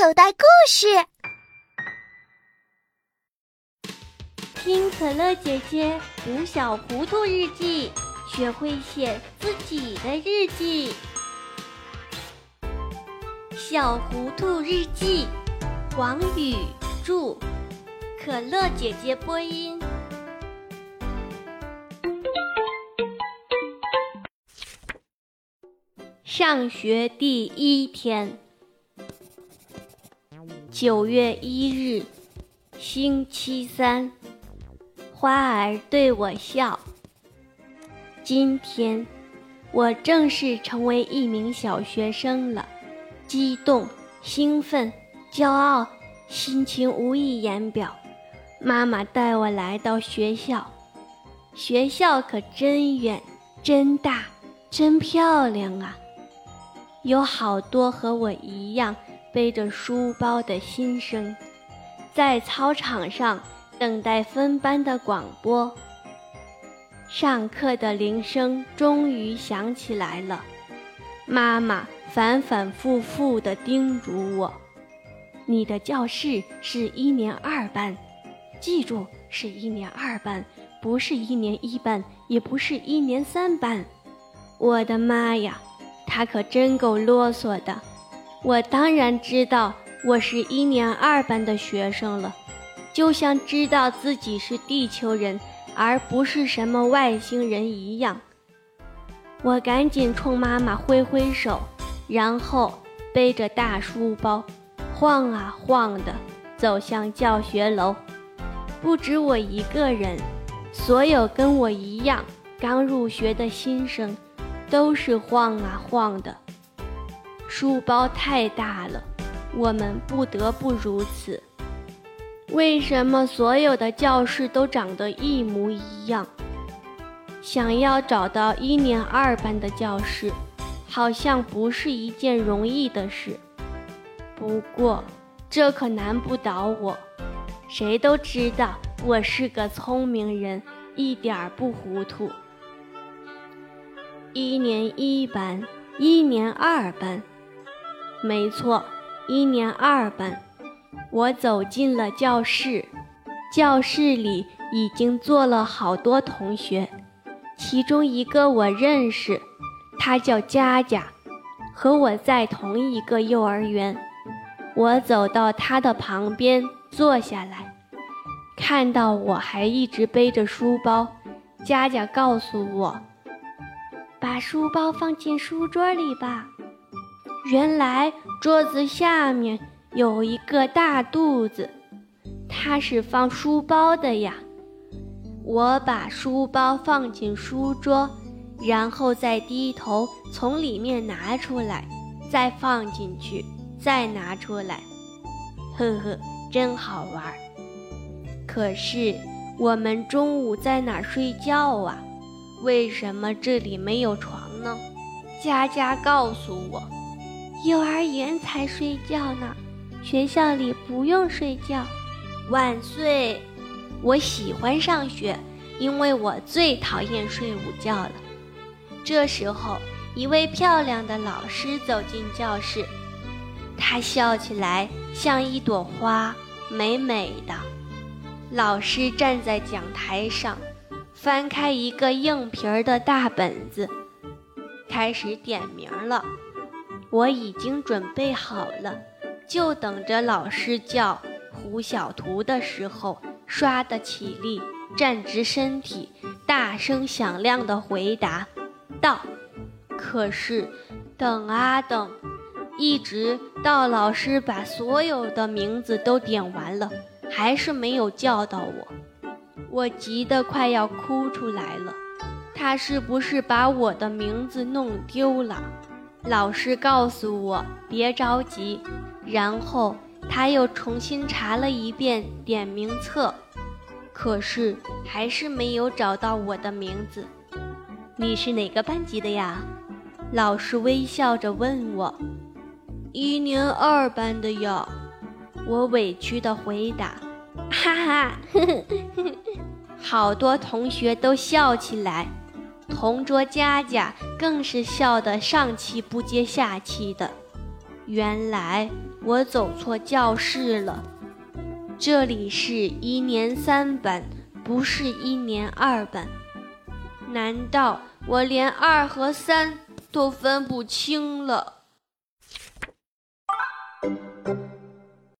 口袋故事，听可乐姐姐读小糊涂日记，学会写自己的日记。小糊涂日记，王宇著，可乐姐姐播音。上学第一天。九月一日，星期三，花儿对我笑。今天，我正式成为一名小学生了，激动、兴奋、骄傲，心情无以言表。妈妈带我来到学校，学校可真远、真大、真漂亮啊！有好多和我一样。背着书包的新生，在操场上等待分班的广播。上课的铃声终于响起来了，妈妈反反复复地叮嘱我：“你的教室是一年二班，记住是一年二班，不是一年一班，也不是一年三班。”我的妈呀，他可真够啰嗦的。我当然知道我是一年二班的学生了，就像知道自己是地球人而不是什么外星人一样。我赶紧冲妈妈挥挥手，然后背着大书包，晃啊晃的走向教学楼。不止我一个人，所有跟我一样刚入学的新生，都是晃啊晃的。书包太大了，我们不得不如此。为什么所有的教室都长得一模一样？想要找到一年二班的教室，好像不是一件容易的事。不过，这可难不倒我。谁都知道我是个聪明人，一点儿不糊涂。一年一班，一年二班。没错，一年二班，我走进了教室。教室里已经坐了好多同学，其中一个我认识，他叫佳佳，和我在同一个幼儿园。我走到他的旁边坐下来，看到我还一直背着书包，佳佳告诉我：“把书包放进书桌里吧。”原来桌子下面有一个大肚子，它是放书包的呀。我把书包放进书桌，然后再低头从里面拿出来，再放进去，再拿出来。呵呵，真好玩。可是我们中午在哪睡觉啊？为什么这里没有床呢？佳佳告诉我。幼儿园才睡觉呢，学校里不用睡觉。万岁！我喜欢上学，因为我最讨厌睡午觉了。这时候，一位漂亮的老师走进教室，她笑起来像一朵花，美美的。老师站在讲台上，翻开一个硬皮儿的大本子，开始点名了。我已经准备好了，就等着老师叫胡小图的时候，唰的起立，站直身体，大声响亮的回答道。可是，等啊等，一直到老师把所有的名字都点完了，还是没有叫到我。我急得快要哭出来了。他是不是把我的名字弄丢了？老师告诉我别着急，然后他又重新查了一遍点名册，可是还是没有找到我的名字。你是哪个班级的呀？老师微笑着问我。一年二班的呀，我委屈的回答。哈哈，好多同学都笑起来。同桌佳佳更是笑得上气不接下气的。原来我走错教室了，这里是一年三班，不是一年二班。难道我连二和三都分不清了？